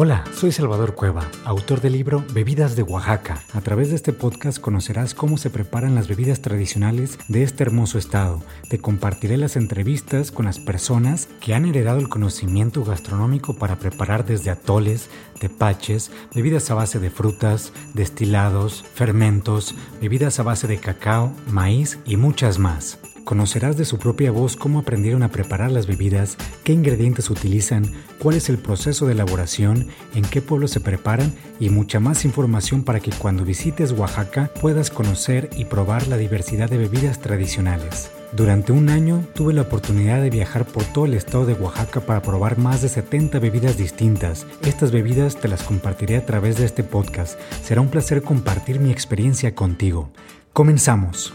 Hola, soy Salvador Cueva, autor del libro Bebidas de Oaxaca. A través de este podcast conocerás cómo se preparan las bebidas tradicionales de este hermoso estado. Te compartiré las entrevistas con las personas que han heredado el conocimiento gastronómico para preparar desde atoles, tepaches, bebidas a base de frutas, destilados, fermentos, bebidas a base de cacao, maíz y muchas más. Conocerás de su propia voz cómo aprendieron a preparar las bebidas, qué ingredientes utilizan, cuál es el proceso de elaboración, en qué pueblo se preparan y mucha más información para que cuando visites Oaxaca puedas conocer y probar la diversidad de bebidas tradicionales. Durante un año tuve la oportunidad de viajar por todo el estado de Oaxaca para probar más de 70 bebidas distintas. Estas bebidas te las compartiré a través de este podcast. Será un placer compartir mi experiencia contigo. Comenzamos.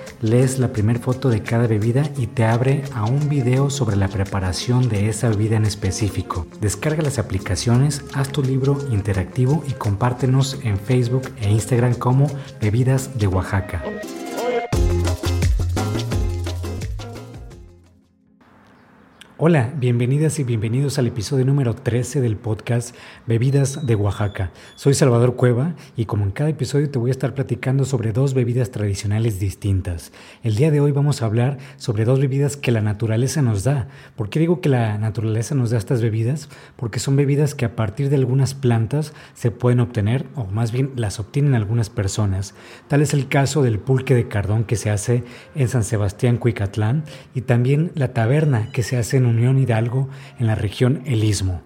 lees la primera foto de cada bebida y te abre a un video sobre la preparación de esa bebida en específico. Descarga las aplicaciones, haz tu libro interactivo y compártenos en Facebook e Instagram como Bebidas de Oaxaca. Hola, bienvenidas y bienvenidos al episodio número 13 del podcast Bebidas de Oaxaca. Soy Salvador Cueva y como en cada episodio te voy a estar platicando sobre dos bebidas tradicionales distintas. El día de hoy vamos a hablar sobre dos bebidas que la naturaleza nos da. ¿Por qué digo que la naturaleza nos da estas bebidas? Porque son bebidas que a partir de algunas plantas se pueden obtener, o más bien las obtienen algunas personas. Tal es el caso del pulque de cardón que se hace en San Sebastián, Cuicatlán, y también la taberna que se hace en Unión Hidalgo en la región El Istmo.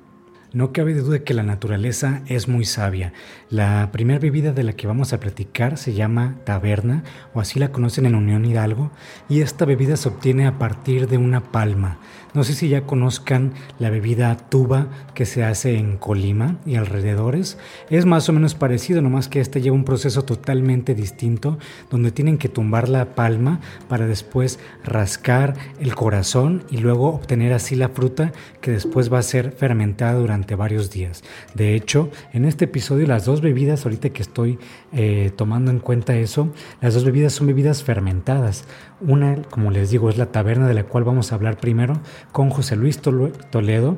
No cabe duda que la naturaleza es muy sabia. La primera bebida de la que vamos a platicar se llama taberna, o así la conocen en Unión Hidalgo, y esta bebida se obtiene a partir de una palma. No sé si ya conozcan la bebida tuba que se hace en Colima y alrededores. Es más o menos parecido, nomás que este lleva un proceso totalmente distinto, donde tienen que tumbar la palma para después rascar el corazón y luego obtener así la fruta que después va a ser fermentada durante varios días. De hecho, en este episodio las dos bebidas, ahorita que estoy eh, tomando en cuenta eso, las dos bebidas son bebidas fermentadas. Una, como les digo, es la taberna de la cual vamos a hablar primero con José Luis Toledo.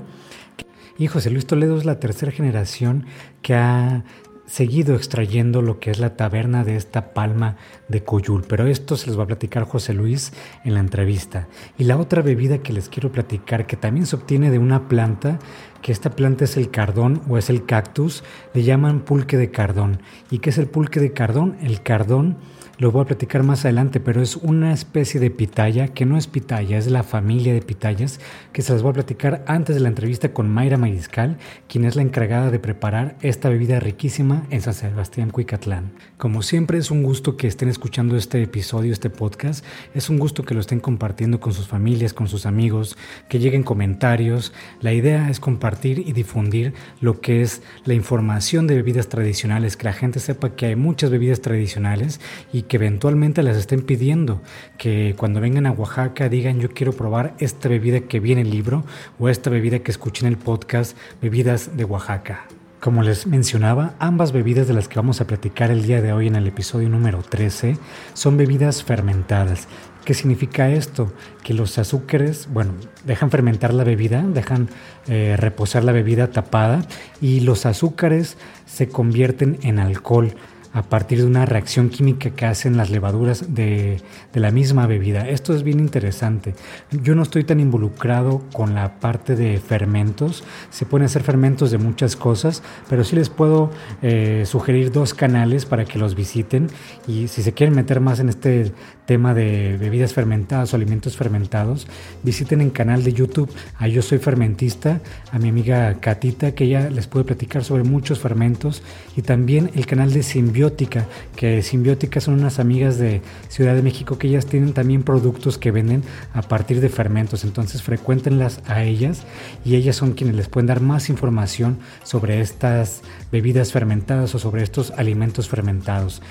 Y José Luis Toledo es la tercera generación que ha seguido extrayendo lo que es la taberna de esta palma de Coyul, pero esto se los va a platicar José Luis en la entrevista. Y la otra bebida que les quiero platicar, que también se obtiene de una planta, que esta planta es el cardón o es el cactus, le llaman pulque de cardón. ¿Y qué es el pulque de cardón? El cardón lo voy a platicar más adelante, pero es una especie de pitaya que no es pitaya, es la familia de pitayas que se las voy a platicar antes de la entrevista con Mayra Mariscal, quien es la encargada de preparar esta bebida riquísima en San Sebastián Cuicatlán. Como siempre es un gusto que estén escuchando este episodio, este podcast, es un gusto que lo estén compartiendo con sus familias, con sus amigos, que lleguen comentarios. La idea es compartir y difundir lo que es la información de bebidas tradicionales, que la gente sepa que hay muchas bebidas tradicionales y que eventualmente las estén pidiendo, que cuando vengan a Oaxaca digan yo quiero probar esta bebida que viene en el libro o esta bebida que escuché en el podcast Bebidas de Oaxaca. Como les mencionaba, ambas bebidas de las que vamos a platicar el día de hoy en el episodio número 13 son bebidas fermentadas. ¿Qué significa esto? Que los azúcares, bueno, dejan fermentar la bebida, dejan eh, reposar la bebida tapada y los azúcares se convierten en alcohol a partir de una reacción química que hacen las levaduras de, de la misma bebida. Esto es bien interesante. Yo no estoy tan involucrado con la parte de fermentos. Se pueden hacer fermentos de muchas cosas, pero sí les puedo eh, sugerir dos canales para que los visiten. Y si se quieren meter más en este tema de bebidas fermentadas o alimentos fermentados, visiten el canal de YouTube a Yo Soy Fermentista, a mi amiga Catita, que ella les puede platicar sobre muchos fermentos, y también el canal de Simbiótica, que Simbiótica son unas amigas de Ciudad de México que ellas tienen también productos que venden a partir de fermentos, entonces frecuéntenlas a ellas y ellas son quienes les pueden dar más información sobre estas bebidas fermentadas o sobre estos alimentos fermentados.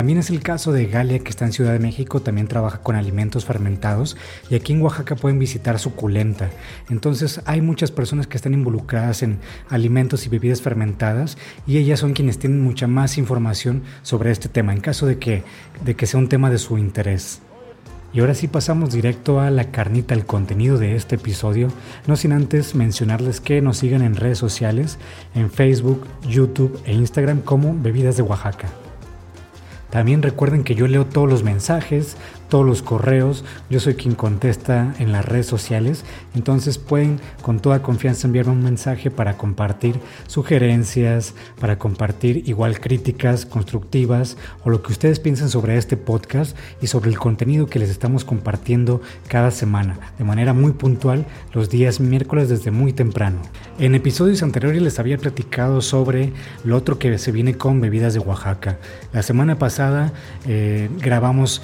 También es el caso de Galia, que está en Ciudad de México, también trabaja con alimentos fermentados y aquí en Oaxaca pueden visitar Suculenta. Entonces hay muchas personas que están involucradas en alimentos y bebidas fermentadas y ellas son quienes tienen mucha más información sobre este tema, en caso de que, de que sea un tema de su interés. Y ahora sí pasamos directo a la carnita, al contenido de este episodio, no sin antes mencionarles que nos sigan en redes sociales, en Facebook, YouTube e Instagram como Bebidas de Oaxaca. También recuerden que yo leo todos los mensajes, todos los correos, yo soy quien contesta en las redes sociales, entonces pueden con toda confianza enviarme un mensaje para compartir sugerencias, para compartir igual críticas constructivas o lo que ustedes piensen sobre este podcast y sobre el contenido que les estamos compartiendo cada semana, de manera muy puntual los días miércoles desde muy temprano. En episodios anteriores les había platicado sobre lo otro que se viene con bebidas de Oaxaca. La semana pasada eh, grabamos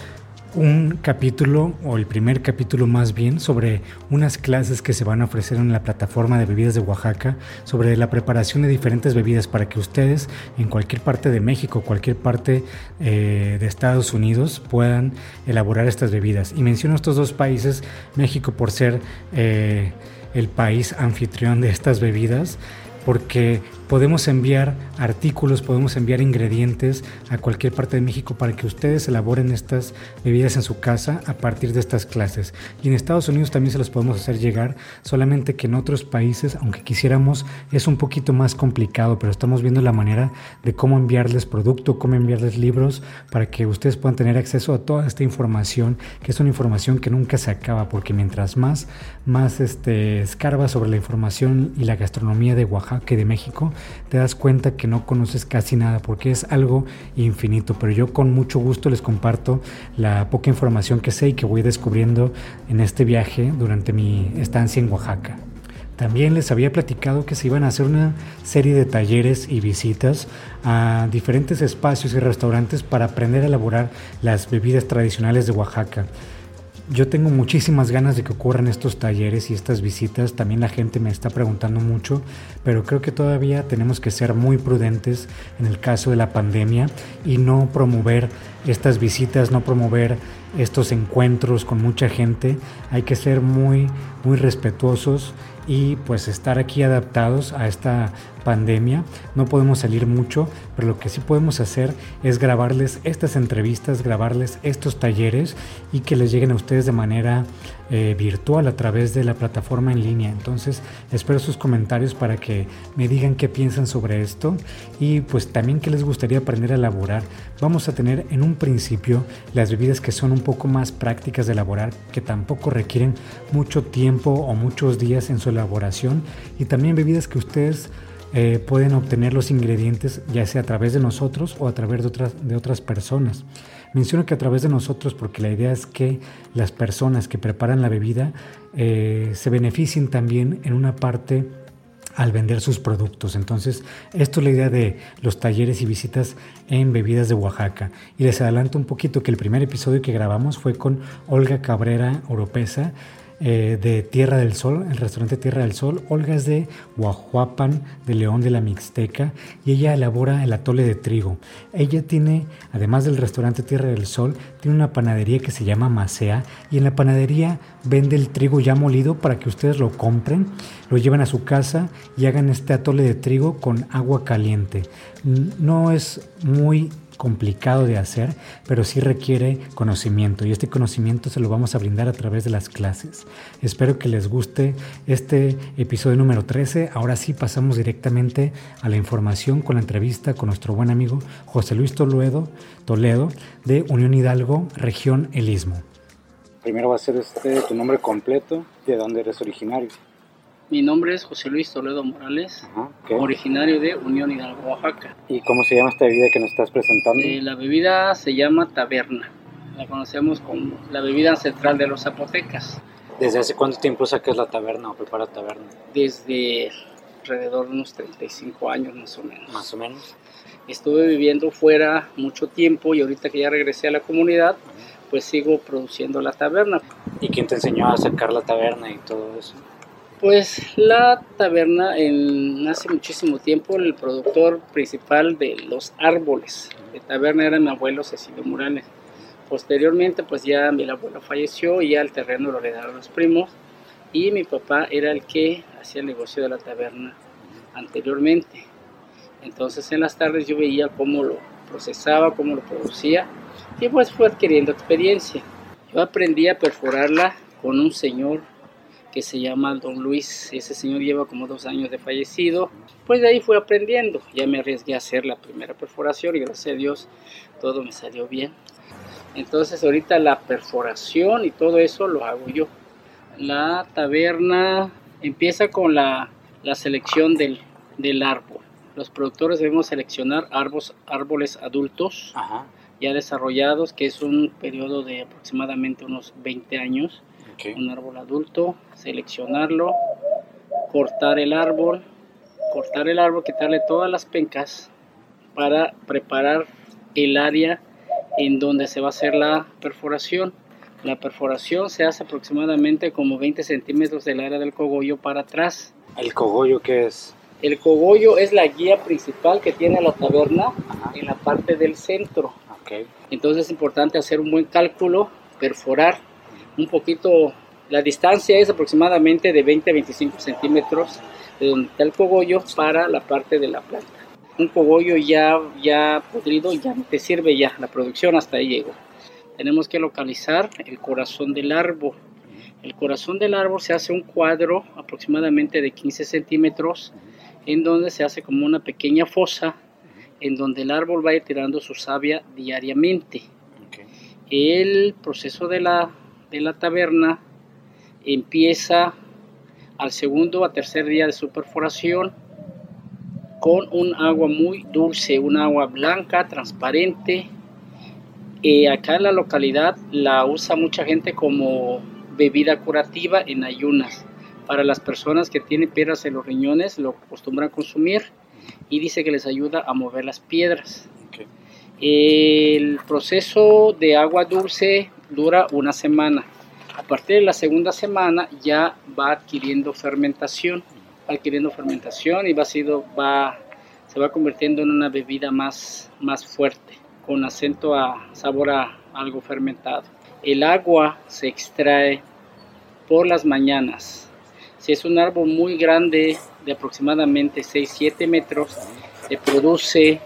un capítulo, o el primer capítulo más bien, sobre unas clases que se van a ofrecer en la plataforma de bebidas de Oaxaca, sobre la preparación de diferentes bebidas para que ustedes en cualquier parte de México, cualquier parte eh, de Estados Unidos puedan elaborar estas bebidas. Y menciono estos dos países, México por ser eh, el país anfitrión de estas bebidas, porque podemos enviar artículos, podemos enviar ingredientes a cualquier parte de México para que ustedes elaboren estas bebidas en su casa a partir de estas clases. Y en Estados Unidos también se los podemos hacer llegar, solamente que en otros países, aunque quisiéramos, es un poquito más complicado, pero estamos viendo la manera de cómo enviarles producto, cómo enviarles libros para que ustedes puedan tener acceso a toda esta información, que es una información que nunca se acaba, porque mientras más, más este, escarba sobre la información y la gastronomía de Oaxaca y de México, te das cuenta que no conoces casi nada porque es algo infinito. Pero yo con mucho gusto les comparto la poca información que sé y que voy descubriendo en este viaje durante mi estancia en Oaxaca. También les había platicado que se iban a hacer una serie de talleres y visitas a diferentes espacios y restaurantes para aprender a elaborar las bebidas tradicionales de Oaxaca. Yo tengo muchísimas ganas de que ocurran estos talleres y estas visitas. También la gente me está preguntando mucho, pero creo que todavía tenemos que ser muy prudentes en el caso de la pandemia y no promover estas visitas, no promover estos encuentros con mucha gente. Hay que ser muy, muy respetuosos y pues estar aquí adaptados a esta pandemia. No podemos salir mucho, pero lo que sí podemos hacer es grabarles estas entrevistas, grabarles estos talleres y que les lleguen a ustedes de manera eh, virtual a través de la plataforma en línea. Entonces espero sus comentarios para que me digan qué piensan sobre esto y pues también qué les gustaría aprender a elaborar. Vamos a tener en un principio las bebidas que son un poco más prácticas de elaborar, que tampoco requieren mucho tiempo o muchos días en su elaboración y también bebidas que ustedes eh, pueden obtener los ingredientes ya sea a través de nosotros o a través de otras, de otras personas. Menciono que a través de nosotros porque la idea es que las personas que preparan la bebida eh, se beneficien también en una parte al vender sus productos. Entonces, esto es la idea de los talleres y visitas en bebidas de Oaxaca. Y les adelanto un poquito que el primer episodio que grabamos fue con Olga Cabrera Oropesa eh, de Tierra del Sol, el restaurante Tierra del Sol. Olga es de Huajuapan, de León de la Mixteca, y ella elabora el atole de trigo. Ella tiene, además del restaurante Tierra del Sol, tiene una panadería que se llama Macea, y en la panadería vende el trigo ya molido para que ustedes lo compren, lo lleven a su casa y hagan este atole de trigo con agua caliente. No es muy complicado de hacer, pero sí requiere conocimiento y este conocimiento se lo vamos a brindar a través de las clases. Espero que les guste este episodio número 13. Ahora sí pasamos directamente a la información con la entrevista con nuestro buen amigo José Luis Toledo, Toledo de Unión Hidalgo, región El Istmo. Primero va a ser este, tu nombre completo de dónde eres originario. Mi nombre es José Luis Toledo Morales, originario de Unión Hidalgo, Oaxaca. ¿Y cómo se llama esta bebida que nos estás presentando? Eh, la bebida se llama taberna. La conocemos como la bebida ancestral de los zapotecas. ¿Desde hace cuánto tiempo sacas la taberna o preparas taberna? Desde alrededor de unos 35 años más o menos. Más o menos. Estuve viviendo fuera mucho tiempo y ahorita que ya regresé a la comunidad, pues sigo produciendo la taberna. ¿Y quién te enseñó a sacar la taberna y todo eso? Pues la taberna hace muchísimo tiempo el productor principal de los árboles de taberna era mi abuelo Cecilio Morales. Posteriormente pues ya mi abuelo falleció y ya el terreno lo heredaron los primos y mi papá era el que hacía el negocio de la taberna anteriormente. Entonces en las tardes yo veía cómo lo procesaba, cómo lo producía y pues fue adquiriendo experiencia. Yo aprendí a perforarla con un señor que se llama Don Luis. Ese señor lleva como dos años de fallecido. Pues de ahí fui aprendiendo. Ya me arriesgué a hacer la primera perforación y gracias a Dios todo me salió bien. Entonces ahorita la perforación y todo eso lo hago yo. La taberna empieza con la, la selección del, del, árbol. Los productores debemos seleccionar árboles, árboles adultos ya desarrollados, que es un periodo de aproximadamente unos 20 años un árbol adulto, seleccionarlo, cortar el árbol, cortar el árbol, quitarle todas las pencas para preparar el área en donde se va a hacer la perforación. La perforación se hace aproximadamente como 20 centímetros del área del cogollo para atrás. ¿El cogollo qué es? El cogollo es la guía principal que tiene la taberna en la parte del centro. Entonces es importante hacer un buen cálculo, perforar un poquito, la distancia es aproximadamente de 20 a 25 centímetros de donde está el cogollo para la parte de la planta. Un cogollo ya, ya podrido ya no te sirve ya, la producción hasta ahí llegó. Tenemos que localizar el corazón del árbol. El corazón del árbol se hace un cuadro aproximadamente de 15 centímetros en donde se hace como una pequeña fosa en donde el árbol va a ir tirando su savia diariamente. El proceso de la de la taberna empieza al segundo a tercer día de su perforación con un agua muy dulce, un agua blanca, transparente. Eh, acá en la localidad la usa mucha gente como bebida curativa en ayunas. Para las personas que tienen piedras en los riñones lo acostumbran a consumir y dice que les ayuda a mover las piedras. El proceso de agua dulce dura una semana. A partir de la segunda semana ya va adquiriendo fermentación, adquiriendo fermentación y va, sido, va se va convirtiendo en una bebida más, más fuerte, con acento a sabor a algo fermentado. El agua se extrae por las mañanas. Si es un árbol muy grande, de aproximadamente 6-7 metros, se produce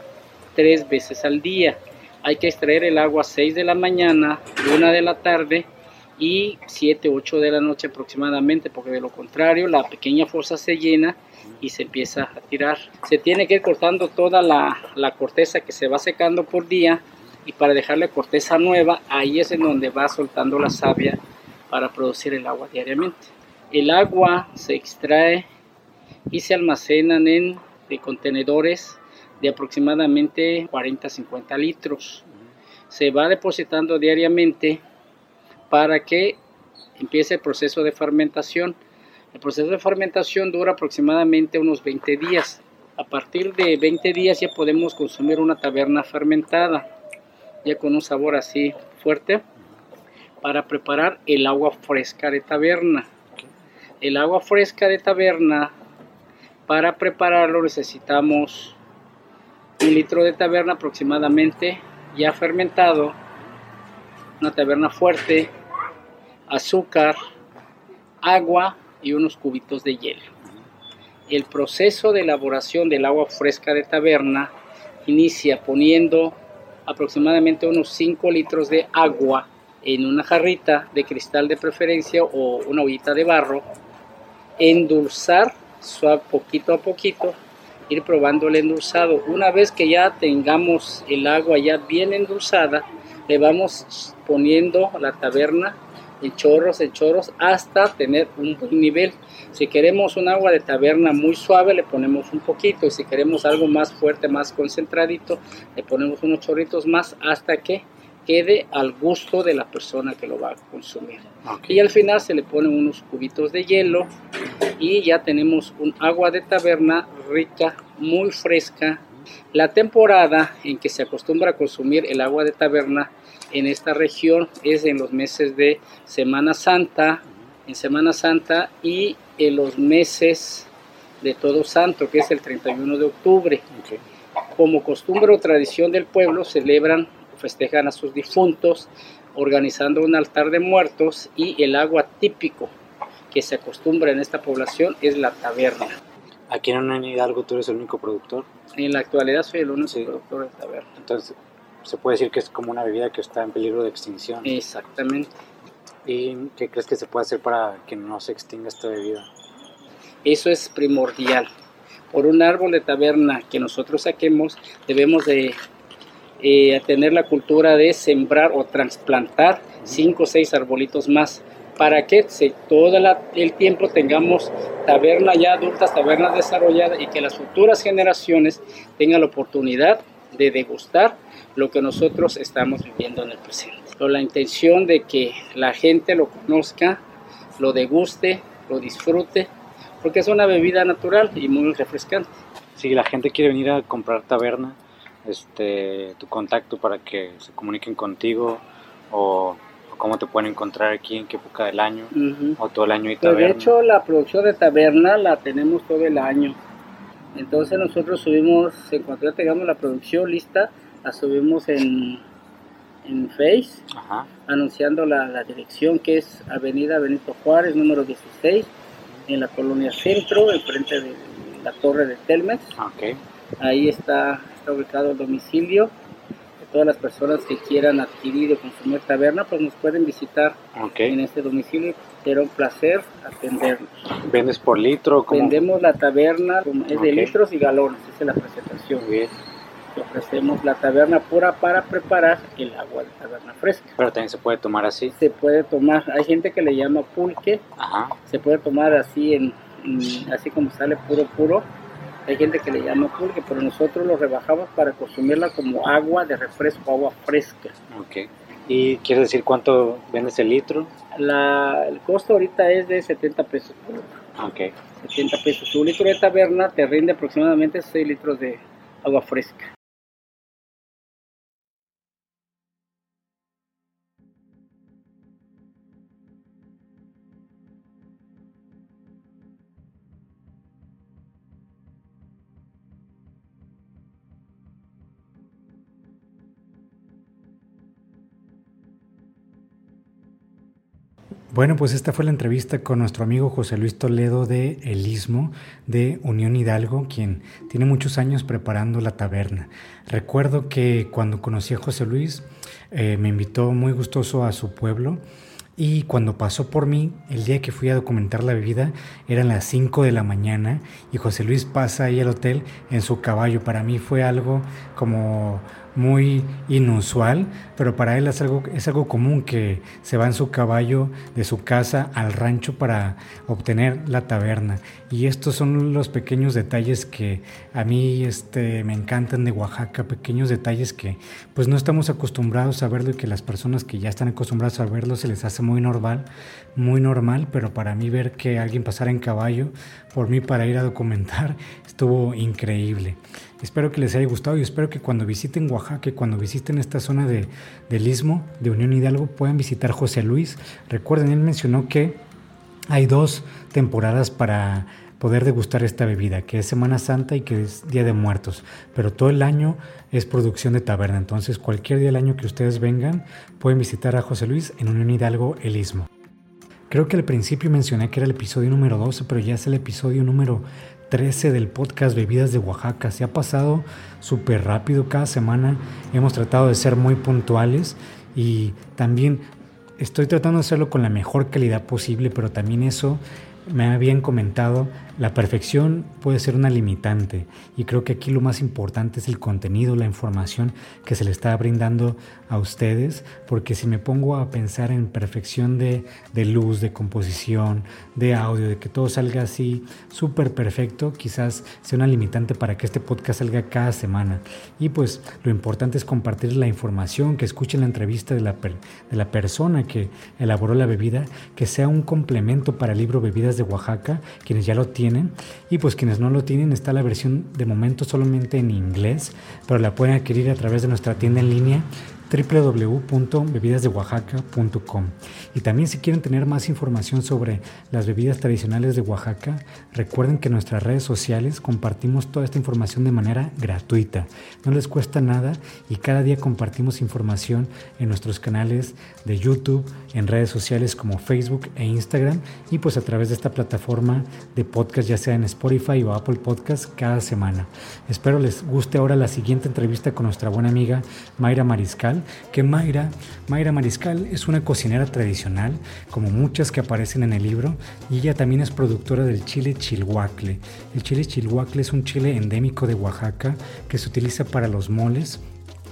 tres veces al día hay que extraer el agua a 6 de la mañana, 1 de la tarde y 7, 8 de la noche aproximadamente, porque de lo contrario la pequeña fosa se llena y se empieza a tirar. Se tiene que ir cortando toda la, la corteza que se va secando por día y para dejarle corteza nueva, ahí es en donde va soltando la savia para producir el agua diariamente. El agua se extrae y se almacenan en contenedores de aproximadamente 40-50 litros. Se va depositando diariamente para que empiece el proceso de fermentación. El proceso de fermentación dura aproximadamente unos 20 días. A partir de 20 días ya podemos consumir una taberna fermentada, ya con un sabor así fuerte, para preparar el agua fresca de taberna. El agua fresca de taberna, para prepararlo necesitamos un litro de taberna aproximadamente ya fermentado, una taberna fuerte, azúcar, agua y unos cubitos de hielo. El proceso de elaboración del agua fresca de taberna inicia poniendo aproximadamente unos 5 litros de agua en una jarrita de cristal de preferencia o una ollita de barro, endulzar suave, poquito a poquito, ir probando el endulzado. Una vez que ya tengamos el agua ya bien endulzada, le vamos poniendo la taberna en chorros, en chorros, hasta tener un buen nivel. Si queremos un agua de taberna muy suave, le ponemos un poquito. Y si queremos algo más fuerte, más concentradito, le ponemos unos chorritos más hasta que quede al gusto de la persona que lo va a consumir. Y al final se le ponen unos cubitos de hielo y ya tenemos un agua de taberna rica, muy fresca. La temporada en que se acostumbra a consumir el agua de taberna en esta región es en los meses de Semana Santa, en Semana Santa y en los meses de Todo Santo, que es el 31 de octubre. Como costumbre o tradición del pueblo, celebran festejan a sus difuntos organizando un altar de muertos y el agua típico que se acostumbra en esta población es la taberna. Aquí en Hidalgo tú eres el único productor. En la actualidad soy el único productor de taberna. Entonces se puede decir que es como una bebida que está en peligro de extinción. Exactamente. ¿Y qué crees que se puede hacer para que no se extinga esta bebida? Eso es primordial. Por un árbol de taberna que nosotros saquemos, debemos de eh, a tener la cultura de sembrar o trasplantar cinco o seis arbolitos más para que se, todo el tiempo tengamos tabernas ya adultas, tabernas desarrolladas y que las futuras generaciones tengan la oportunidad de degustar lo que nosotros estamos viviendo en el presente. Con la intención de que la gente lo conozca, lo deguste, lo disfrute, porque es una bebida natural y muy refrescante. Si la gente quiere venir a comprar taberna, este, tu contacto para que se comuniquen contigo o, cómo te pueden encontrar aquí, en qué época del año o todo el año y taberna. Pues de hecho, la producción de taberna la tenemos todo el año. Entonces nosotros subimos, en cuanto ya tengamos la producción lista, la subimos en, en Face, anunciando la, la, dirección que es Avenida Benito Juárez, número 16, en la colonia Centro, enfrente de la torre de Telmex. Okay. Ahí está está ubicado el domicilio. Todas las personas que quieran adquirir o consumir taberna, pues nos pueden visitar en este domicilio. Será un placer atendernos. ¿Vendes por litro? Vendemos la taberna, es de litros y galones, esa es la presentación. Bien. ofrecemos la taberna pura para preparar el agua de taberna fresca. Pero también se puede tomar así. Se puede tomar, hay gente que le llama pulque, Ajá. se puede tomar así en, así como sale puro puro hay gente que le llama pulque, pero nosotros lo rebajamos para consumirla como agua de refresco, agua fresca. Ok. ¿Y quieres decir cuánto vendes el litro? La, el costo ahorita es de 70 pesos por litro. Ok. 70 pesos. Un litro de taberna te rinde aproximadamente 6 litros de agua fresca. Bueno, pues esta fue la entrevista con nuestro amigo José Luis Toledo de El Istmo de Unión Hidalgo, quien tiene muchos años preparando la taberna. Recuerdo que cuando conocí a José Luis, eh, me invitó muy gustoso a su pueblo y cuando pasó por mí, el día que fui a documentar la bebida, eran las 5 de la mañana y José Luis pasa ahí al hotel en su caballo. Para mí fue algo como muy inusual, pero para él es algo, es algo común que se va en su caballo de su casa al rancho para obtener la taberna. Y estos son los pequeños detalles que a mí este, me encantan de Oaxaca, pequeños detalles que pues no estamos acostumbrados a verlo y que las personas que ya están acostumbradas a verlo se les hace muy normal, muy normal, pero para mí ver que alguien pasara en caballo por mí para ir a documentar estuvo increíble. Espero que les haya gustado y espero que cuando visiten Oaxaca, cuando visiten esta zona de, del Istmo de Unión Hidalgo, puedan visitar José Luis. Recuerden, él mencionó que hay dos temporadas para poder degustar esta bebida, que es Semana Santa y que es Día de Muertos, pero todo el año es producción de taberna, entonces cualquier día del año que ustedes vengan pueden visitar a José Luis en Unión Hidalgo, el Istmo. Creo que al principio mencioné que era el episodio número 12, pero ya es el episodio número 13 del podcast Bebidas de Oaxaca. Se ha pasado súper rápido cada semana. Hemos tratado de ser muy puntuales y también estoy tratando de hacerlo con la mejor calidad posible, pero también eso me habían comentado, la perfección puede ser una limitante y creo que aquí lo más importante es el contenido, la información que se le está brindando a ustedes, porque si me pongo a pensar en perfección de, de luz, de composición, de audio, de que todo salga así súper perfecto, quizás sea una limitante para que este podcast salga cada semana. Y pues lo importante es compartir la información, que escuchen la entrevista de la, de la persona que elaboró la bebida, que sea un complemento para el libro Bebidas de Oaxaca, quienes ya lo tienen, y pues quienes no lo tienen, está la versión de momento solamente en inglés, pero la pueden adquirir a través de nuestra tienda en línea www.bebidasdeoaxaca.com. Y también si quieren tener más información sobre las bebidas tradicionales de Oaxaca, recuerden que en nuestras redes sociales compartimos toda esta información de manera gratuita. No les cuesta nada y cada día compartimos información en nuestros canales de YouTube, en redes sociales como Facebook e Instagram y pues a través de esta plataforma de podcast ya sea en Spotify o Apple Podcast cada semana. Espero les guste ahora la siguiente entrevista con nuestra buena amiga Mayra Mariscal que Mayra, Mayra Mariscal es una cocinera tradicional, como muchas que aparecen en el libro, y ella también es productora del chile chilhuacle. El chile chilhuacle es un chile endémico de Oaxaca que se utiliza para los moles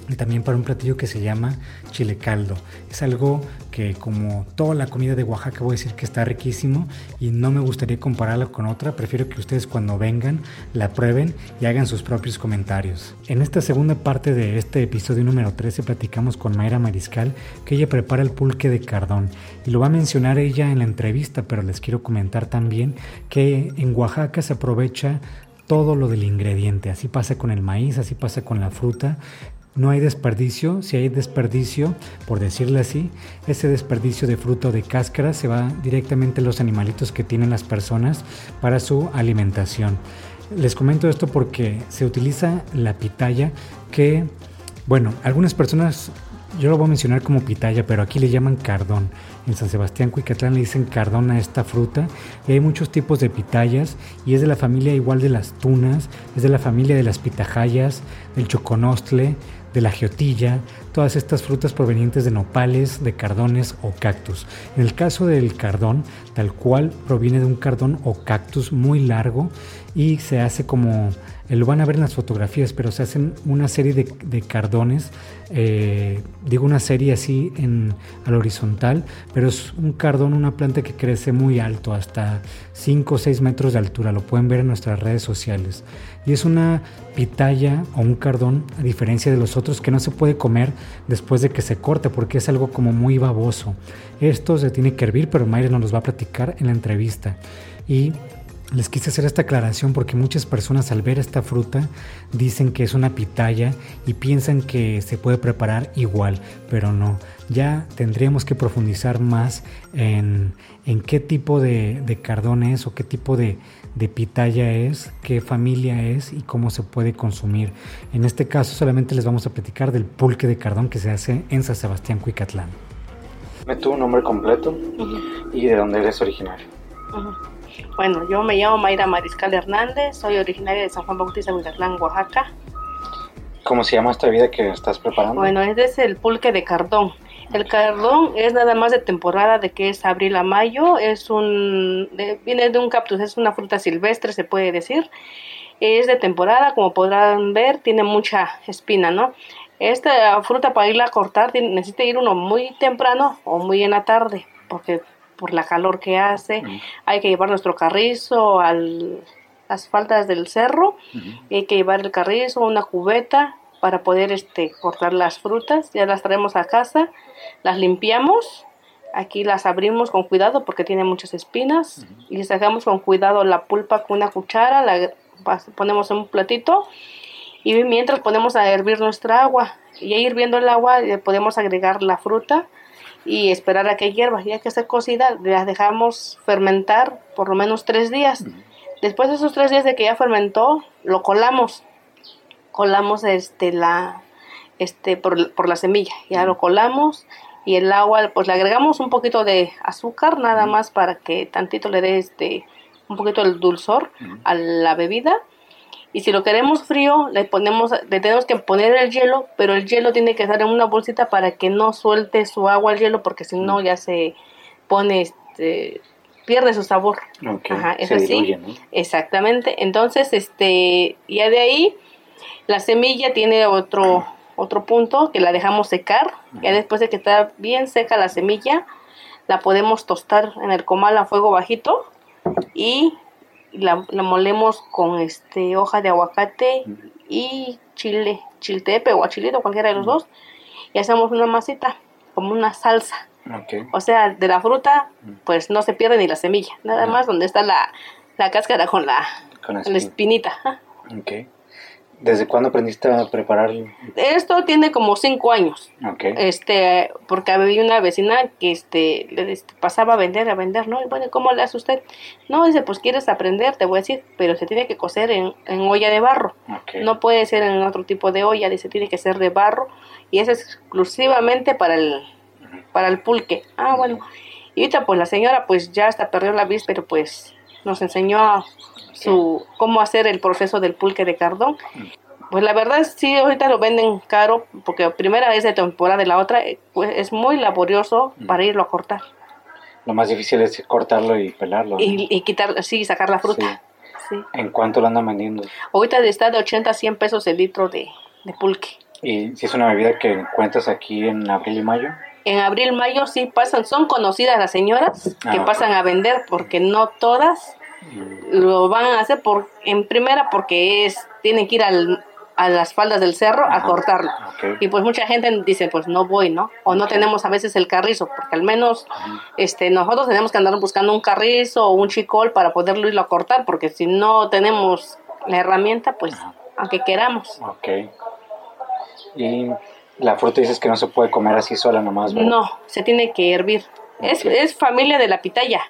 y también para un platillo que se llama chile caldo. Es algo que como toda la comida de Oaxaca voy a decir que está riquísimo y no me gustaría compararlo con otra, prefiero que ustedes cuando vengan la prueben y hagan sus propios comentarios. En esta segunda parte de este episodio número 13 platicamos con Mayra Mariscal que ella prepara el pulque de cardón y lo va a mencionar ella en la entrevista, pero les quiero comentar también que en Oaxaca se aprovecha todo lo del ingrediente. Así pasa con el maíz, así pasa con la fruta no hay desperdicio, si hay desperdicio, por decirle así, ese desperdicio de fruto de cáscara se va directamente a los animalitos que tienen las personas para su alimentación. Les comento esto porque se utiliza la pitaya que, bueno, algunas personas, yo lo voy a mencionar como pitaya, pero aquí le llaman cardón. En San Sebastián, Cuicatlán le dicen cardón a esta fruta y hay muchos tipos de pitayas y es de la familia igual de las tunas, es de la familia de las pitahayas, del choconostle, de la geotilla, todas estas frutas provenientes de nopales, de cardones o cactus. En el caso del cardón, tal cual proviene de un cardón o cactus muy largo y se hace como, eh, lo van a ver en las fotografías, pero se hacen una serie de, cardones, eh, digo una serie así en, al horizontal, pero es un cardón, una planta que crece muy alto, hasta 5 o 6 metros de altura, lo pueden ver en nuestras redes sociales. Y es una pitaya o un cardón, a diferencia de los otros, que no se puede comer después de que se corte, porque es algo como muy baboso. Esto se tiene que hervir, pero Mayra nos los va a platicar en la entrevista. Y les quise hacer esta aclaración porque muchas personas al ver esta fruta dicen que es una pitaya y piensan que se puede preparar igual, pero no. Ya tendríamos que profundizar más en, en qué tipo de, de, cardón es o qué tipo de, de pitaya es, qué familia es y cómo se puede consumir. En este caso solamente les vamos a platicar del pulque de cardón que se hace en San Sebastián, Cuicatlán. ¿Me tu nombre completo y de dónde eres originario? Bueno, yo me llamo Mayra Mariscal Hernández, soy originaria de San Juan Bautista, Huizatlán, Oaxaca. ¿Cómo se llama esta vida que estás preparando? Bueno, este es el pulque de cardón. El cardón es nada más de temporada, de que es abril a mayo, es un, viene de un cactus, es una fruta silvestre, se puede decir. Es de temporada, como podrán ver, tiene mucha espina, ¿no? Esta fruta para irla a cortar necesita ir uno muy temprano o muy en la tarde, porque por la calor que hace. Hay que llevar nuestro carrizo a las faldas del cerro. Hay que llevar el carrizo, una cubeta para poder este, cortar las frutas. Ya las traemos a casa, las limpiamos. Aquí las abrimos con cuidado porque tiene muchas espinas y sacamos con cuidado la pulpa con una cuchara, la ponemos en un platito y mientras ponemos a hervir nuestra agua y hirviendo el agua podemos agregar la fruta y esperar a que hierva. Ya que esté cocida, la dejamos fermentar por lo menos tres días. Después de esos tres días de que ya fermentó, lo colamos. Colamos este, la, este, por, por la semilla. Ya lo colamos y el agua, pues le agregamos un poquito de azúcar, nada más para que tantito le dé este un poquito el dulzor a la bebida. Y si lo queremos frío, le ponemos, le tenemos que poner el hielo, pero el hielo tiene que estar en una bolsita para que no suelte su agua al hielo, porque si no ya se pone, este, pierde su sabor. Ajá, es así. Exactamente. Entonces, este, ya de ahí, la semilla tiene otro, otro punto que la dejamos secar. Ya después de que está bien seca la semilla, la podemos tostar en el comal a fuego bajito y la, molemos con este hoja de aguacate y chile, chiltepe o achilito, cualquiera de los dos, y hacemos una masita, como una salsa. O sea, de la fruta, pues no se pierde ni la semilla, nada más donde está la, cáscara con la, con la espinita. ¿Desde cuándo aprendiste a preparar? Esto tiene como cinco años. Okay. Este, porque había una vecina que este, le pasaba a vender, a vender, ¿no? Y bueno, ¿cómo le hace usted? No, dice, pues quieres aprender, te voy a decir, pero se tiene que cocer en, en olla de barro. No puede ser en otro tipo de olla, dice, tiene que ser de barro. Y es exclusivamente para el, para el pulque. Ah, bueno. Y ahorita pues la señora pues ya hasta perdió la vista, pero pues nos enseñó su cómo hacer el proceso del pulque de cardón. Pues la verdad sí, ahorita lo venden caro porque primera vez de temporada y la otra eh, pues es muy laborioso para irlo a cortar. Lo más difícil es cortarlo y pelarlo. Y, quitar, sí, sacar la fruta. ¿En cuánto lo andan vendiendo? Ahorita está de 80 a 100 pesos el litro de, de pulque. ¿Y si es una bebida que encuentras aquí en abril y mayo? En abril, mayo sí pasan, son conocidas las señoras que ah, pasan a vender porque no todas lo van a hacer por, en primera porque es, tienen que ir al, a las faldas del cerro a cortarlo. Y pues mucha gente dice, pues no voy, ¿no? O no tenemos a veces el carrizo, porque al menos este nosotros tenemos que andar buscando un carrizo o un chicol para poderlo ir a cortar, porque si no tenemos la herramienta, pues aunque queramos. Ok. Y la fruta dices que no se puede comer así sola nomás, No, se tiene que hervir. Es, es familia de la pitaya.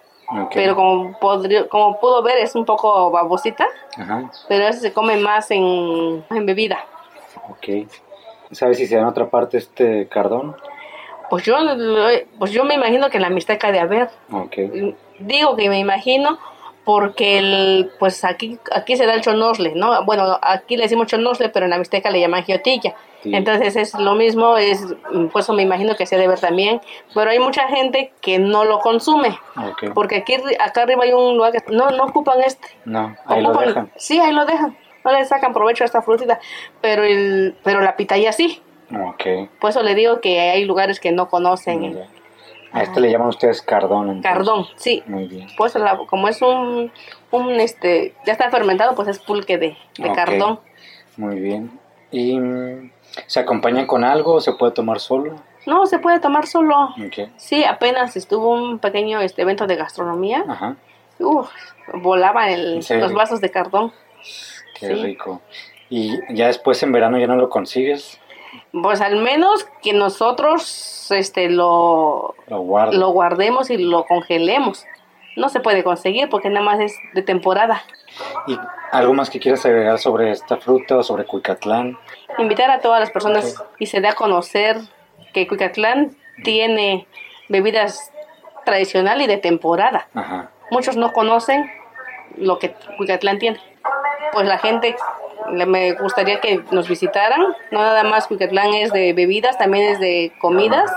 Pero como, como pudo ver, es un poco babosita. Pero ese se come más en, en bebida. Ok. ¿Sabes si se da en otra parte este cardón? Pues yo, pues yo me imagino que en la Mixteca de haber. Okay. Digo que me imagino porque el, pues aquí, aquí se da el chonosle, ¿no? Bueno, aquí le decimos chonosle, pero en la Mixteca le llaman giotilla. Entonces es lo mismo, es pues eso me imagino que se debe ver también, pero hay mucha gente que no lo consume, porque aquí acá arriba hay un lugar que no, no ocupan este. No, ahí lo dejan. Sí, ahí lo dejan, no le sacan provecho a esta frutita, pero el pero la pitaya sí. Okay. Por eso le digo que hay lugares que no conocen. A este le llaman ustedes cardón. Cardón, sí. Muy bien. Pues como es un, un, este, ya está fermentado, pues es pulque de, de cardón. Muy bien. ¿Y mm, se acompaña con algo o se puede tomar solo? No, se puede tomar solo. Sí, apenas estuvo un pequeño este evento de gastronomía. Ajá. Uf, volaban los vasos de cardón. Qué rico. ¿Y ya después en verano ya no lo consigues? Pues al menos que nosotros este lo, lo guardemos y lo congelemos. No se puede conseguir porque nada más es de temporada. ¿Y algo más que quieras agregar sobre esta fruta o sobre Cuicatlán? Invitar a todas las personas y se dé a conocer que Cuicatlán tiene bebidas tradicional y de temporada. Muchos no conocen lo que Cuicatlán tiene. Pues la gente me gustaría que nos visitaran. No nada más Cuicatlán es de bebidas, también es de comidas.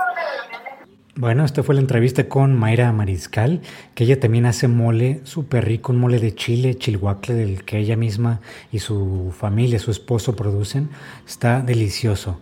Bueno, esta fue la entrevista con Mayra Mariscal, que ella también hace mole súper rico, un mole de chile, chilhuacle, del que ella misma y su familia, su esposo producen. Está delicioso.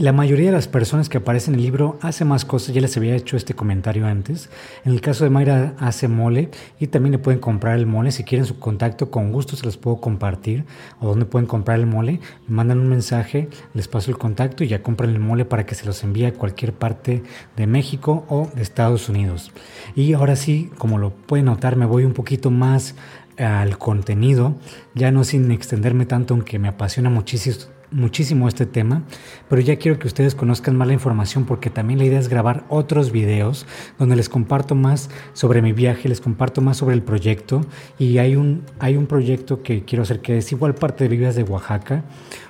La mayoría de las personas que aparecen en el libro hace más cosas, ya les había hecho este comentario antes. En el caso de Mayra hace mole y también le pueden comprar el mole. Si quieren su contacto, con gusto se los puedo compartir. O dónde pueden comprar el mole, me mandan un mensaje, les paso el contacto y ya compran el mole para que se los envíe a cualquier parte de México o de Estados Unidos. Y ahora sí, como lo pueden notar, me voy un poquito más al contenido, ya no sin extenderme tanto, aunque me apasiona muchísimo muchísimo este tema, pero ya quiero que ustedes conozcan más la información porque también la idea es grabar otros videos donde les comparto más sobre mi viaje, les comparto más sobre el proyecto. Y hay un, hay un proyecto que quiero hacer que es igual parte de Vividas de Oaxaca,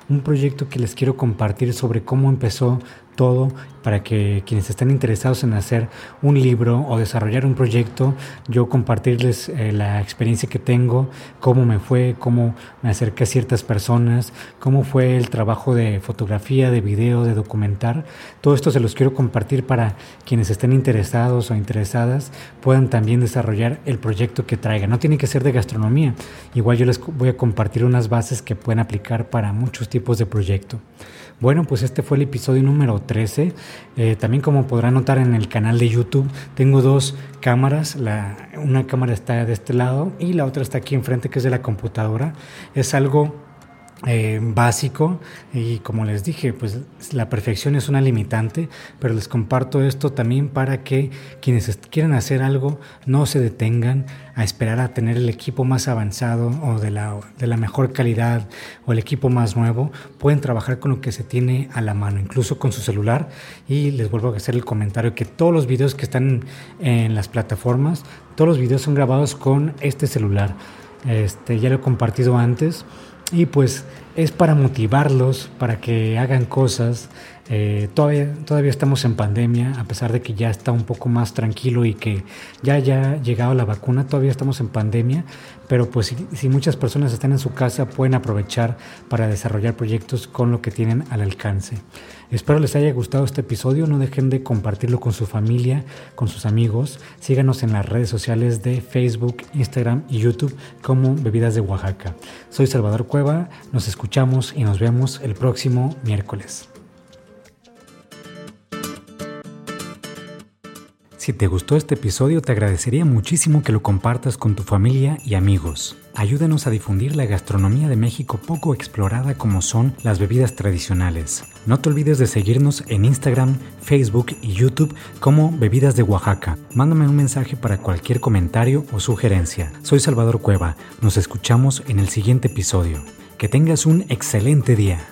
un proyecto que les quiero compartir sobre cómo empezó todo para que quienes estén interesados en hacer un libro o desarrollar un proyecto, yo compartirles eh, la experiencia que tengo, cómo me fue, cómo me acerqué a ciertas personas, cómo fue el trabajo de fotografía, de video, de documentar. Todo esto se los quiero compartir para quienes estén interesados o interesadas puedan también desarrollar el proyecto que traigan. No tiene que ser de gastronomía. Igual yo les voy a compartir unas bases que pueden aplicar para muchos tipos de proyecto. Bueno, pues este fue el episodio número 13. Eh, también como podrán notar en el canal de YouTube, tengo dos cámaras. La, una cámara está de este lado y la otra está aquí enfrente, que es de la computadora. Es algo eh, básico. Y como les dije, pues la perfección es una limitante, pero les comparto esto también para que quienes quieran hacer algo no se detengan a esperar a tener el equipo más avanzado o de la, de la mejor calidad o el equipo más nuevo, pueden trabajar con lo que se tiene a la mano, incluso con su celular. Y les vuelvo a hacer el comentario que todos los videos que están en las plataformas, todos los videos son grabados con este celular. Este, ya lo he compartido antes y pues es para motivarlos, para que hagan cosas. Eh, todavía, todavía estamos en pandemia, a pesar de que ya está un poco más tranquilo y que ya haya llegado la vacuna, todavía estamos en pandemia, pero pues si, muchas personas están en su casa pueden aprovechar para desarrollar proyectos con lo que tienen al alcance. Espero les haya gustado este episodio, no dejen de compartirlo con su familia, con sus amigos, síganos en las redes sociales de Facebook, Instagram y YouTube como Bebidas de Oaxaca. Soy Salvador Cueva, nos escuchamos y nos vemos el próximo miércoles. Si te gustó este episodio, te agradecería muchísimo que lo compartas con tu familia y amigos. Ayúdanos a difundir la gastronomía de México poco explorada como son las bebidas tradicionales. No te olvides de seguirnos en Instagram, Facebook y YouTube como Bebidas de Oaxaca. Mándame un mensaje para cualquier comentario o sugerencia. Soy Salvador Cueva. Nos escuchamos en el siguiente episodio. Que tengas un excelente día.